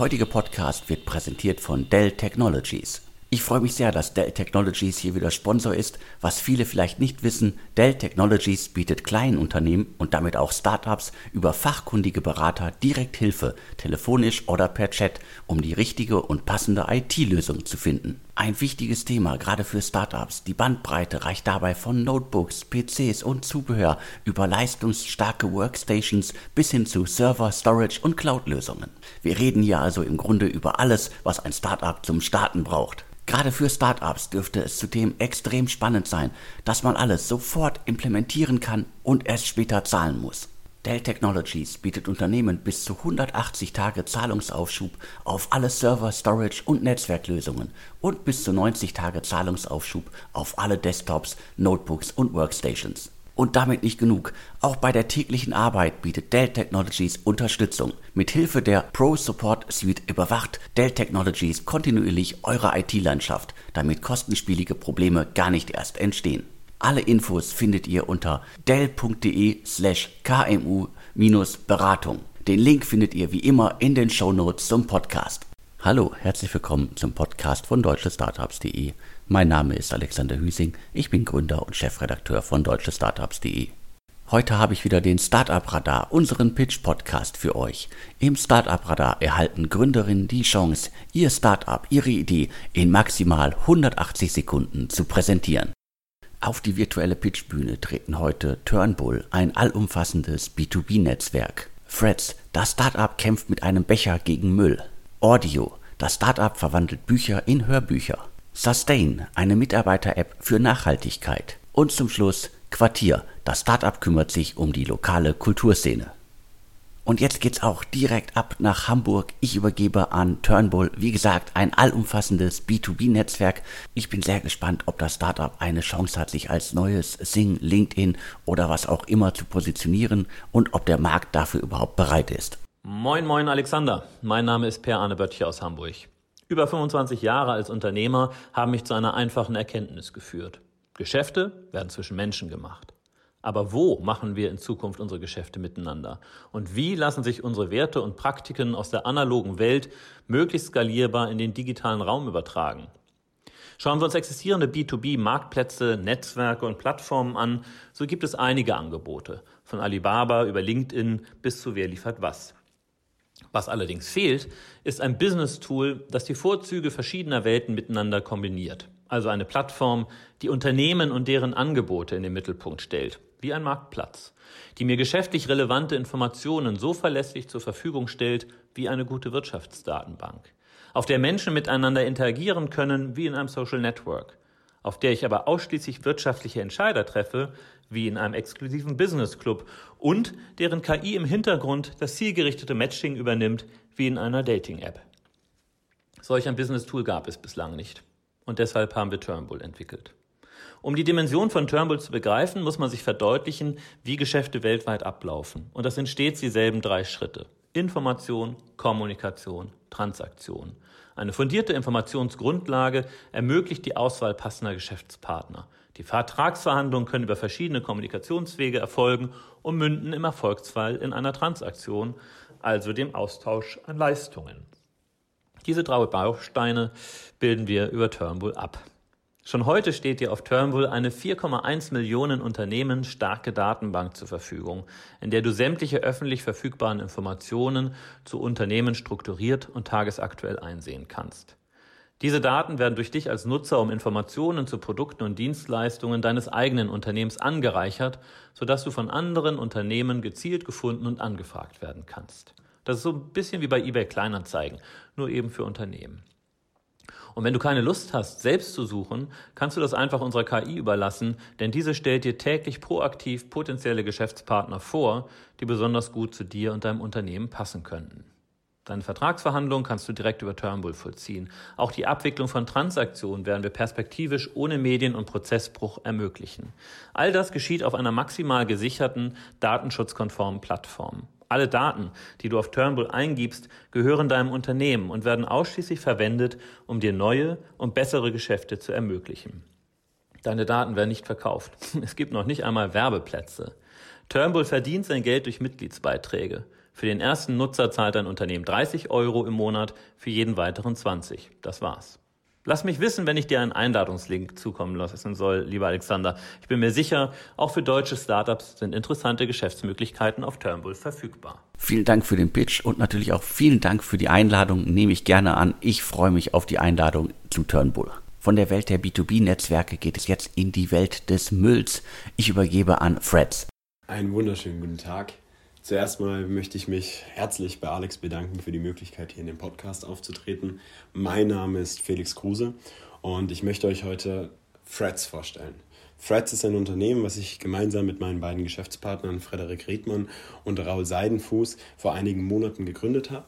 heutige Podcast wird präsentiert von Dell Technologies. Ich freue mich sehr, dass Dell Technologies hier wieder Sponsor ist. Was viele vielleicht nicht wissen, Dell Technologies bietet kleinen Unternehmen und damit auch Startups über fachkundige Berater direkt Hilfe, telefonisch oder per Chat, um die richtige und passende IT-Lösung zu finden. Ein wichtiges Thema, gerade für Startups. Die Bandbreite reicht dabei von Notebooks, PCs und Zubehör über leistungsstarke Workstations bis hin zu Server, Storage und Cloud-Lösungen. Wir reden hier also im Grunde über alles, was ein Startup zum Starten braucht. Gerade für Startups dürfte es zudem extrem spannend sein, dass man alles sofort implementieren kann und erst später zahlen muss. Dell Technologies bietet Unternehmen bis zu 180 Tage Zahlungsaufschub auf alle Server, Storage und Netzwerklösungen und bis zu 90 Tage Zahlungsaufschub auf alle Desktops, Notebooks und Workstations. Und damit nicht genug. Auch bei der täglichen Arbeit bietet Dell Technologies Unterstützung. Mit Hilfe der Pro Support Suite überwacht Dell Technologies kontinuierlich eure IT-Landschaft, damit kostenspielige Probleme gar nicht erst entstehen. Alle Infos findet ihr unter dell.de slash kmu-beratung. Den Link findet ihr wie immer in den Shownotes zum Podcast. Hallo, herzlich willkommen zum Podcast von deutschestartups.de. Mein Name ist Alexander Hüsing, ich bin Gründer und Chefredakteur von deutschestartups.de. Heute habe ich wieder den Startup Radar, unseren Pitch Podcast für euch. Im Startup Radar erhalten Gründerinnen die Chance, ihr Startup, ihre Idee in maximal 180 Sekunden zu präsentieren. Auf die virtuelle Pitchbühne treten heute Turnbull, ein allumfassendes B2B-Netzwerk. Freds, das Startup kämpft mit einem Becher gegen Müll. Audio. Das Startup verwandelt Bücher in Hörbücher. Sustain, eine Mitarbeiter-App für Nachhaltigkeit. Und zum Schluss Quartier. Das Startup kümmert sich um die lokale Kulturszene. Und jetzt geht's auch direkt ab nach Hamburg. Ich übergebe an Turnbull, wie gesagt, ein allumfassendes B2B-Netzwerk. Ich bin sehr gespannt, ob das Startup eine Chance hat, sich als neues Sing, LinkedIn oder was auch immer zu positionieren und ob der Markt dafür überhaupt bereit ist. Moin, moin, Alexander. Mein Name ist Per Arne Böttcher aus Hamburg. Über 25 Jahre als Unternehmer haben mich zu einer einfachen Erkenntnis geführt. Geschäfte werden zwischen Menschen gemacht. Aber wo machen wir in Zukunft unsere Geschäfte miteinander? Und wie lassen sich unsere Werte und Praktiken aus der analogen Welt möglichst skalierbar in den digitalen Raum übertragen? Schauen wir uns existierende B2B-Marktplätze, Netzwerke und Plattformen an, so gibt es einige Angebote, von Alibaba über LinkedIn bis zu Wer liefert was. Was allerdings fehlt, ist ein Business-Tool, das die Vorzüge verschiedener Welten miteinander kombiniert. Also eine Plattform, die Unternehmen und deren Angebote in den Mittelpunkt stellt, wie ein Marktplatz, die mir geschäftlich relevante Informationen so verlässlich zur Verfügung stellt wie eine gute Wirtschaftsdatenbank, auf der Menschen miteinander interagieren können wie in einem Social Network, auf der ich aber ausschließlich wirtschaftliche Entscheider treffe, wie in einem exklusiven Business Club und deren KI im Hintergrund das zielgerichtete Matching übernimmt, wie in einer Dating-App. Solch ein Business Tool gab es bislang nicht. Und deshalb haben wir Turnbull entwickelt. Um die Dimension von Turnbull zu begreifen, muss man sich verdeutlichen, wie Geschäfte weltweit ablaufen. Und das sind stets dieselben drei Schritte. Information, Kommunikation, Transaktion. Eine fundierte Informationsgrundlage ermöglicht die Auswahl passender Geschäftspartner. Die Vertragsverhandlungen können über verschiedene Kommunikationswege erfolgen und münden im Erfolgsfall in einer Transaktion, also dem Austausch an Leistungen. Diese drei Bausteine bilden wir über Turnbull ab. Schon heute steht dir auf Turnbull eine 4,1 Millionen Unternehmen starke Datenbank zur Verfügung, in der du sämtliche öffentlich verfügbaren Informationen zu Unternehmen strukturiert und tagesaktuell einsehen kannst. Diese Daten werden durch dich als Nutzer um Informationen zu Produkten und Dienstleistungen deines eigenen Unternehmens angereichert, sodass du von anderen Unternehmen gezielt gefunden und angefragt werden kannst. Das ist so ein bisschen wie bei eBay Kleinanzeigen, nur eben für Unternehmen. Und wenn du keine Lust hast, selbst zu suchen, kannst du das einfach unserer KI überlassen, denn diese stellt dir täglich proaktiv potenzielle Geschäftspartner vor, die besonders gut zu dir und deinem Unternehmen passen könnten. Deine Vertragsverhandlungen kannst du direkt über Turnbull vollziehen. Auch die Abwicklung von Transaktionen werden wir perspektivisch ohne Medien- und Prozessbruch ermöglichen. All das geschieht auf einer maximal gesicherten, datenschutzkonformen Plattform. Alle Daten, die du auf Turnbull eingibst, gehören deinem Unternehmen und werden ausschließlich verwendet, um dir neue und bessere Geschäfte zu ermöglichen. Deine Daten werden nicht verkauft. Es gibt noch nicht einmal Werbeplätze. Turnbull verdient sein Geld durch Mitgliedsbeiträge. Für den ersten Nutzer zahlt ein Unternehmen 30 Euro im Monat, für jeden weiteren 20. Das war's. Lass mich wissen, wenn ich dir einen Einladungslink zukommen lassen soll, lieber Alexander. Ich bin mir sicher, auch für deutsche Startups sind interessante Geschäftsmöglichkeiten auf Turnbull verfügbar. Vielen Dank für den Pitch und natürlich auch vielen Dank für die Einladung. Nehme ich gerne an. Ich freue mich auf die Einladung zu Turnbull. Von der Welt der B2B-Netzwerke geht es jetzt in die Welt des Mülls. Ich übergebe an Freds. Einen wunderschönen guten Tag. Zuerst mal möchte ich mich herzlich bei Alex bedanken für die Möglichkeit, hier in dem Podcast aufzutreten. Mein Name ist Felix Kruse und ich möchte euch heute Freds vorstellen. Freds ist ein Unternehmen, was ich gemeinsam mit meinen beiden Geschäftspartnern Frederik Riedmann und Raul Seidenfuß vor einigen Monaten gegründet habe.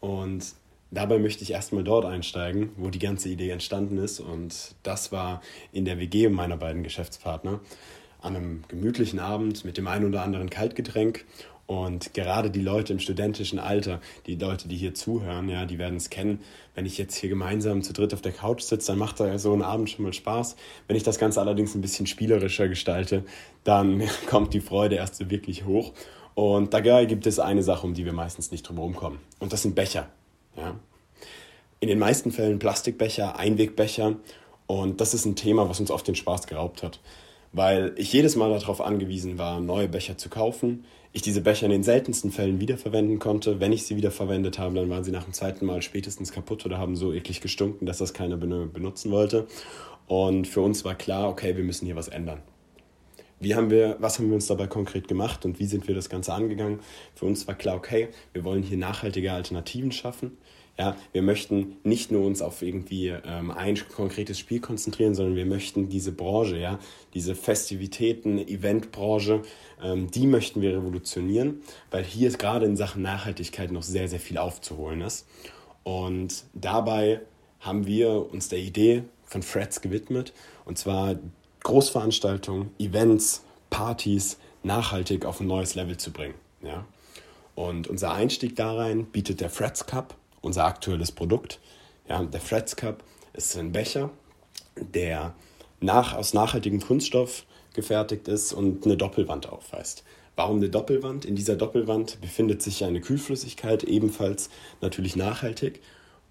Und dabei möchte ich erstmal dort einsteigen, wo die ganze Idee entstanden ist. Und das war in der WG meiner beiden Geschäftspartner an einem gemütlichen Abend mit dem einen oder anderen Kaltgetränk und gerade die Leute im studentischen Alter, die Leute, die hier zuhören, ja, die werden es kennen. Wenn ich jetzt hier gemeinsam zu dritt auf der Couch sitze, dann macht da so ein Abend schon mal Spaß. Wenn ich das Ganze allerdings ein bisschen spielerischer gestalte, dann kommt die Freude erst so wirklich hoch. Und da gibt es eine Sache, um die wir meistens nicht drum herum kommen. Und das sind Becher. Ja. In den meisten Fällen Plastikbecher, Einwegbecher. Und das ist ein Thema, was uns oft den Spaß geraubt hat. Weil ich jedes Mal darauf angewiesen war, neue Becher zu kaufen ich diese Becher in den seltensten Fällen wiederverwenden konnte. Wenn ich sie wiederverwendet habe, dann waren sie nach dem zweiten Mal spätestens kaputt oder haben so eklig gestunken, dass das keiner benutzen wollte. Und für uns war klar, okay, wir müssen hier was ändern. Wie haben wir, was haben wir uns dabei konkret gemacht und wie sind wir das Ganze angegangen? Für uns war klar, okay, wir wollen hier nachhaltige Alternativen schaffen. Ja, wir möchten nicht nur uns auf irgendwie ähm, ein konkretes Spiel konzentrieren, sondern wir möchten diese Branche, ja, diese Festivitäten, Eventbranche, ähm, die möchten wir revolutionieren, weil hier ist gerade in Sachen Nachhaltigkeit noch sehr, sehr viel aufzuholen ist. Und dabei haben wir uns der Idee von Freds gewidmet, und zwar Großveranstaltungen, Events, Partys nachhaltig auf ein neues Level zu bringen. Ja? Und unser Einstieg da rein bietet der Freds Cup unser aktuelles Produkt. Ja, der Freds Cup ist ein Becher, der nach, aus nachhaltigem Kunststoff gefertigt ist und eine Doppelwand aufweist. Warum eine Doppelwand? In dieser Doppelwand befindet sich eine Kühlflüssigkeit, ebenfalls natürlich nachhaltig,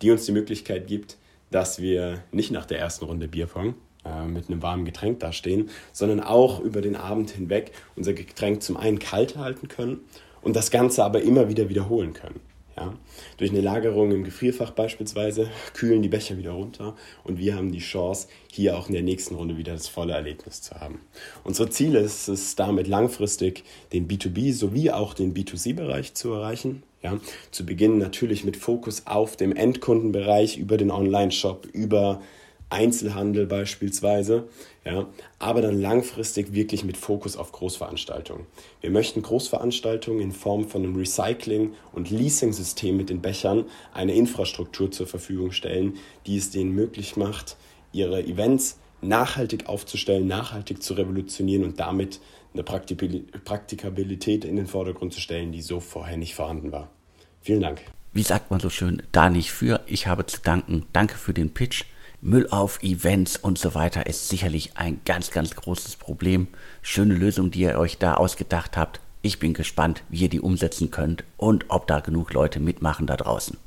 die uns die Möglichkeit gibt, dass wir nicht nach der ersten Runde Bierpong äh, mit einem warmen Getränk dastehen, sondern auch über den Abend hinweg unser Getränk zum einen kalt halten können und das Ganze aber immer wieder wiederholen können. Ja? Durch eine Lagerung im Gefrierfach beispielsweise kühlen die Becher wieder runter und wir haben die Chance, hier auch in der nächsten Runde wieder das volle Erlebnis zu haben. Unser Ziel ist es damit langfristig, den B2B sowie auch den B2C-Bereich zu erreichen. Ja? Zu Beginn natürlich mit Fokus auf dem Endkundenbereich über den Online-Shop, über Einzelhandel beispielsweise, ja, aber dann langfristig wirklich mit Fokus auf Großveranstaltungen. Wir möchten Großveranstaltungen in Form von einem Recycling- und Leasing-System mit den Bechern eine Infrastruktur zur Verfügung stellen, die es denen möglich macht, ihre Events nachhaltig aufzustellen, nachhaltig zu revolutionieren und damit eine Praktikabilität in den Vordergrund zu stellen, die so vorher nicht vorhanden war. Vielen Dank. Wie sagt man so schön, da nicht für, ich habe zu danken. Danke für den Pitch. Müll auf Events und so weiter ist sicherlich ein ganz, ganz großes Problem. Schöne Lösung, die ihr euch da ausgedacht habt. Ich bin gespannt, wie ihr die umsetzen könnt und ob da genug Leute mitmachen da draußen.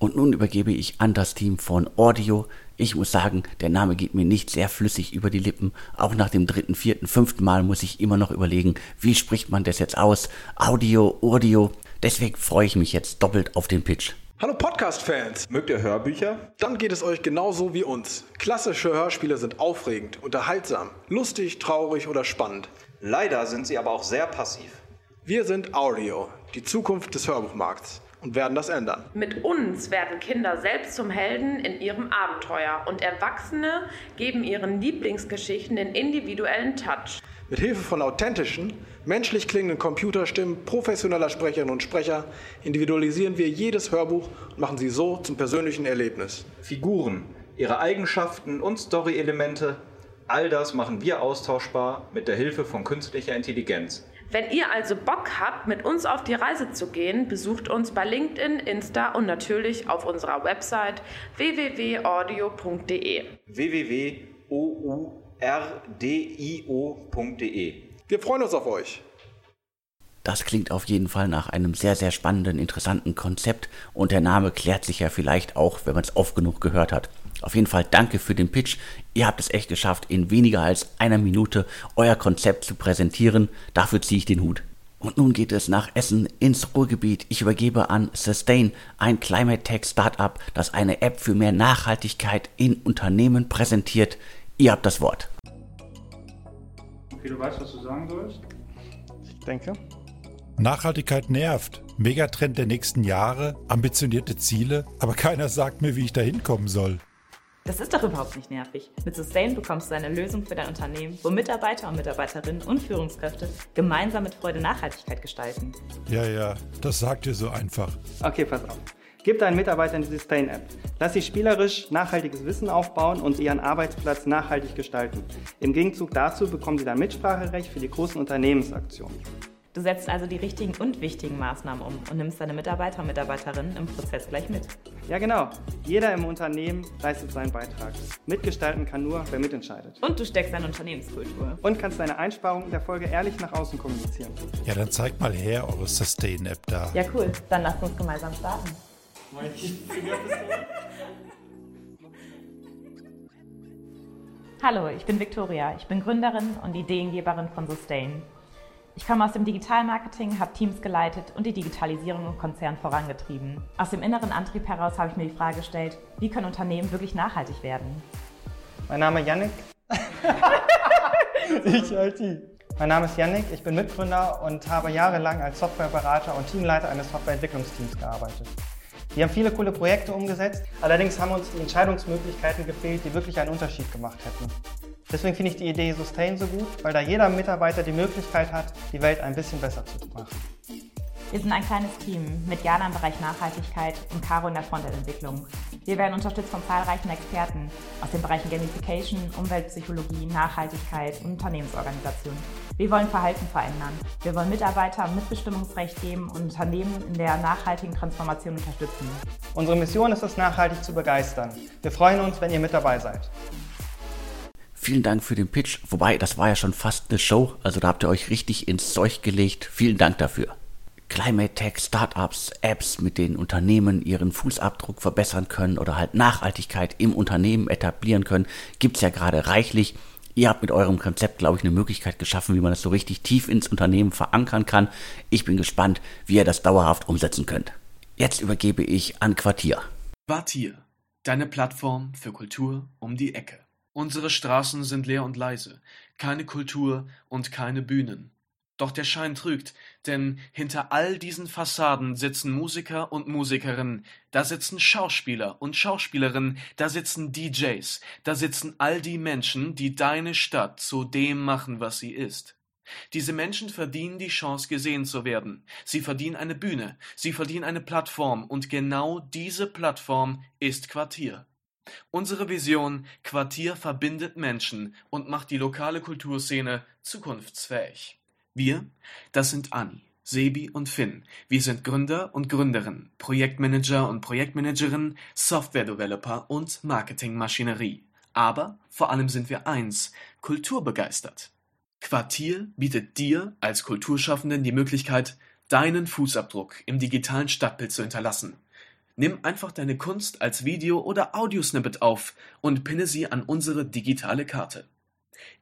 Und nun übergebe ich an das Team von Audio. Ich muss sagen, der Name geht mir nicht sehr flüssig über die Lippen. Auch nach dem dritten, vierten, fünften Mal muss ich immer noch überlegen, wie spricht man das jetzt aus? Audio, Audio. Deswegen freue ich mich jetzt doppelt auf den Pitch. Hallo Podcast-Fans! Mögt ihr Hörbücher? Dann geht es euch genauso wie uns. Klassische Hörspiele sind aufregend, unterhaltsam, lustig, traurig oder spannend. Leider sind sie aber auch sehr passiv. Wir sind Audio, die Zukunft des Hörbuchmarkts und werden das ändern. Mit uns werden Kinder selbst zum Helden in ihrem Abenteuer und Erwachsene geben ihren Lieblingsgeschichten den individuellen Touch. Mit Hilfe von authentischen, menschlich klingenden Computerstimmen professioneller Sprecherinnen und Sprecher individualisieren wir jedes Hörbuch und machen sie so zum persönlichen Erlebnis. Figuren, ihre Eigenschaften und Story-Elemente, all das machen wir austauschbar mit der Hilfe von künstlicher Intelligenz. Wenn ihr also Bock habt, mit uns auf die Reise zu gehen, besucht uns bei LinkedIn, Insta und natürlich auf unserer Website www.audio.de. www.ou rdio.de. Wir freuen uns auf euch. Das klingt auf jeden Fall nach einem sehr, sehr spannenden, interessanten Konzept und der Name klärt sich ja vielleicht auch, wenn man es oft genug gehört hat. Auf jeden Fall danke für den Pitch. Ihr habt es echt geschafft, in weniger als einer Minute euer Konzept zu präsentieren. Dafür ziehe ich den Hut. Und nun geht es nach Essen ins Ruhrgebiet. Ich übergebe an Sustain, ein Climate Tech Startup, das eine App für mehr Nachhaltigkeit in Unternehmen präsentiert. Ihr habt das Wort. Okay, du weißt, was du sagen sollst? Ich denke. Nachhaltigkeit nervt. Megatrend der nächsten Jahre, ambitionierte Ziele, aber keiner sagt mir, wie ich da hinkommen soll. Das ist doch überhaupt nicht nervig. Mit Sustain bekommst du eine Lösung für dein Unternehmen, wo Mitarbeiter und Mitarbeiterinnen und Führungskräfte gemeinsam mit Freude Nachhaltigkeit gestalten. Ja, ja, das sagt ihr so einfach. Okay, pass auf. Gib deinen Mitarbeitern die Sustain-App. Lass sie spielerisch nachhaltiges Wissen aufbauen und ihren Arbeitsplatz nachhaltig gestalten. Im Gegenzug dazu bekommen sie dann Mitspracherecht für die großen Unternehmensaktionen. Du setzt also die richtigen und wichtigen Maßnahmen um und nimmst deine Mitarbeiter und Mitarbeiterinnen im Prozess gleich mit. Ja, genau. Jeder im Unternehmen leistet seinen Beitrag. Mitgestalten kann nur, wer mitentscheidet. Und du steckst deine Unternehmenskultur. Und kannst deine Einsparungen der Folge ehrlich nach außen kommunizieren. Ja, dann zeigt mal her eure Sustain-App da. Ja, cool. Dann lasst uns gemeinsam starten. Hallo, ich bin Victoria. Ich bin Gründerin und Ideengeberin von Sustain. Ich komme aus dem Digitalmarketing, habe Teams geleitet und die Digitalisierung im Konzern vorangetrieben. Aus dem inneren Antrieb heraus habe ich mir die Frage gestellt, wie können Unternehmen wirklich nachhaltig werden? Mein Name ist Yannick. ich IT. Mein Name ist Yannick, ich bin Mitgründer und habe jahrelang als Softwareberater und Teamleiter eines Softwareentwicklungsteams gearbeitet. Wir haben viele coole Projekte umgesetzt, allerdings haben uns die Entscheidungsmöglichkeiten gefehlt, die wirklich einen Unterschied gemacht hätten. Deswegen finde ich die Idee Sustain so gut, weil da jeder Mitarbeiter die Möglichkeit hat, die Welt ein bisschen besser zu machen. Wir sind ein kleines Team mit Jana im Bereich Nachhaltigkeit und Caro in der Frontend-Entwicklung. Wir werden unterstützt von zahlreichen Experten aus den Bereichen Gamification, Umweltpsychologie, Nachhaltigkeit und Unternehmensorganisation. Wir wollen Verhalten verändern. Wir wollen Mitarbeiter Mitbestimmungsrecht geben und Unternehmen in der nachhaltigen Transformation unterstützen. Unsere Mission ist es, nachhaltig zu begeistern. Wir freuen uns, wenn ihr mit dabei seid. Vielen Dank für den Pitch. Wobei, das war ja schon fast eine Show. Also da habt ihr euch richtig ins Zeug gelegt. Vielen Dank dafür. Climate Tech, Startups, Apps, mit denen Unternehmen ihren Fußabdruck verbessern können oder halt Nachhaltigkeit im Unternehmen etablieren können, gibt's ja gerade reichlich. Ihr habt mit eurem Konzept, glaube ich, eine Möglichkeit geschaffen, wie man das so richtig tief ins Unternehmen verankern kann. Ich bin gespannt, wie ihr das dauerhaft umsetzen könnt. Jetzt übergebe ich an Quartier. Quartier, deine Plattform für Kultur um die Ecke. Unsere Straßen sind leer und leise, keine Kultur und keine Bühnen. Doch der Schein trügt, denn hinter all diesen Fassaden sitzen Musiker und Musikerinnen, da sitzen Schauspieler und Schauspielerinnen, da sitzen DJs, da sitzen all die Menschen, die deine Stadt zu dem machen, was sie ist. Diese Menschen verdienen die Chance, gesehen zu werden. Sie verdienen eine Bühne, sie verdienen eine Plattform, und genau diese Plattform ist Quartier. Unsere Vision Quartier verbindet Menschen und macht die lokale Kulturszene zukunftsfähig. Wir, das sind Anni, Sebi und Finn. Wir sind Gründer und Gründerinnen, Projektmanager und Projektmanagerinnen, Software-Developer und Marketingmaschinerie. Aber vor allem sind wir eins, kulturbegeistert. Quartier bietet dir als Kulturschaffenden die Möglichkeit, deinen Fußabdruck im digitalen Stadtbild zu hinterlassen – Nimm einfach deine Kunst als Video oder Audiosnippet auf und pinne sie an unsere digitale Karte.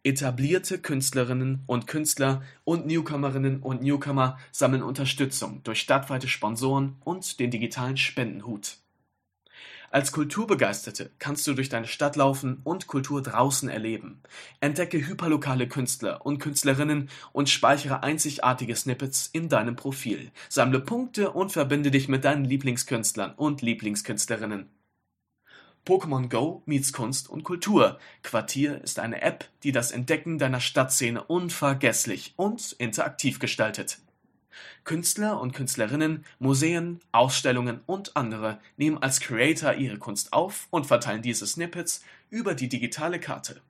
Etablierte Künstlerinnen und Künstler und Newcomerinnen und Newcomer sammeln Unterstützung durch stadtweite Sponsoren und den digitalen Spendenhut. Als Kulturbegeisterte kannst du durch deine Stadt laufen und Kultur draußen erleben. Entdecke hyperlokale Künstler und Künstlerinnen und speichere einzigartige Snippets in deinem Profil. Sammle Punkte und verbinde dich mit deinen Lieblingskünstlern und Lieblingskünstlerinnen. Pokémon Go meets Kunst und Kultur. Quartier ist eine App, die das Entdecken deiner Stadtszene unvergesslich und interaktiv gestaltet. Künstler und Künstlerinnen, Museen, Ausstellungen und andere nehmen als Creator ihre Kunst auf und verteilen diese Snippets über die digitale Karte.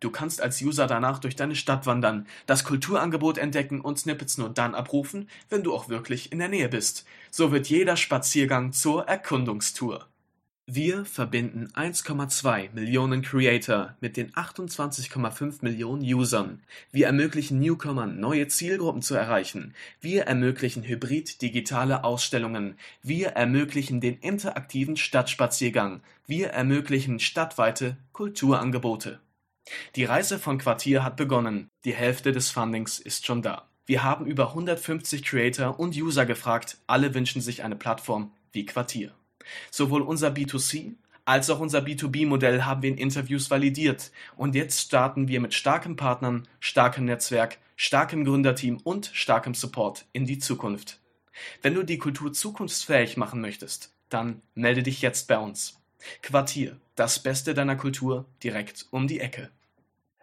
Du kannst als User danach durch deine Stadt wandern, das Kulturangebot entdecken und Snippets nur dann abrufen, wenn du auch wirklich in der Nähe bist. So wird jeder Spaziergang zur Erkundungstour. Wir verbinden 1,2 Millionen Creator mit den 28,5 Millionen Usern. Wir ermöglichen Newcomern neue Zielgruppen zu erreichen. Wir ermöglichen hybrid-digitale Ausstellungen. Wir ermöglichen den interaktiven Stadtspaziergang. Wir ermöglichen stadtweite Kulturangebote. Die Reise von Quartier hat begonnen. Die Hälfte des Fundings ist schon da. Wir haben über 150 Creator und User gefragt. Alle wünschen sich eine Plattform wie Quartier. Sowohl unser B2C als auch unser B2B-Modell haben wir in Interviews validiert und jetzt starten wir mit starken Partnern, starkem Netzwerk, starkem Gründerteam und starkem Support in die Zukunft. Wenn du die Kultur zukunftsfähig machen möchtest, dann melde dich jetzt bei uns. Quartier, das Beste deiner Kultur direkt um die Ecke.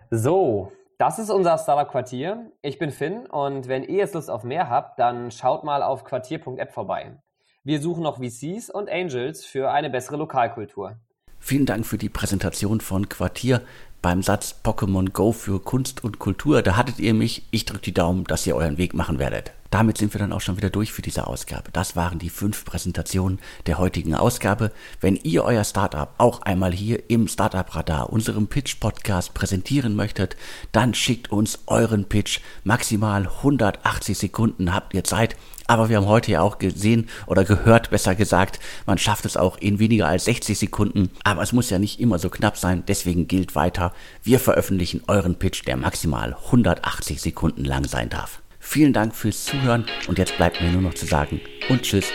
So, das ist unser Startup-Quartier. Ich bin Finn und wenn ihr jetzt Lust auf mehr habt, dann schaut mal auf quartier.app vorbei. Wir suchen noch VCs und Angels für eine bessere Lokalkultur. Vielen Dank für die Präsentation von Quartier beim Satz Pokémon Go für Kunst und Kultur. Da hattet ihr mich. Ich drücke die Daumen, dass ihr euren Weg machen werdet. Damit sind wir dann auch schon wieder durch für diese Ausgabe. Das waren die fünf Präsentationen der heutigen Ausgabe. Wenn ihr euer Startup auch einmal hier im Startup Radar, unserem Pitch Podcast präsentieren möchtet, dann schickt uns euren Pitch. Maximal 180 Sekunden habt ihr Zeit. Aber wir haben heute ja auch gesehen oder gehört, besser gesagt, man schafft es auch in weniger als 60 Sekunden. Aber es muss ja nicht immer so knapp sein. Deswegen gilt weiter, wir veröffentlichen euren Pitch, der maximal 180 Sekunden lang sein darf. Vielen Dank fürs Zuhören und jetzt bleibt mir nur noch zu sagen und tschüss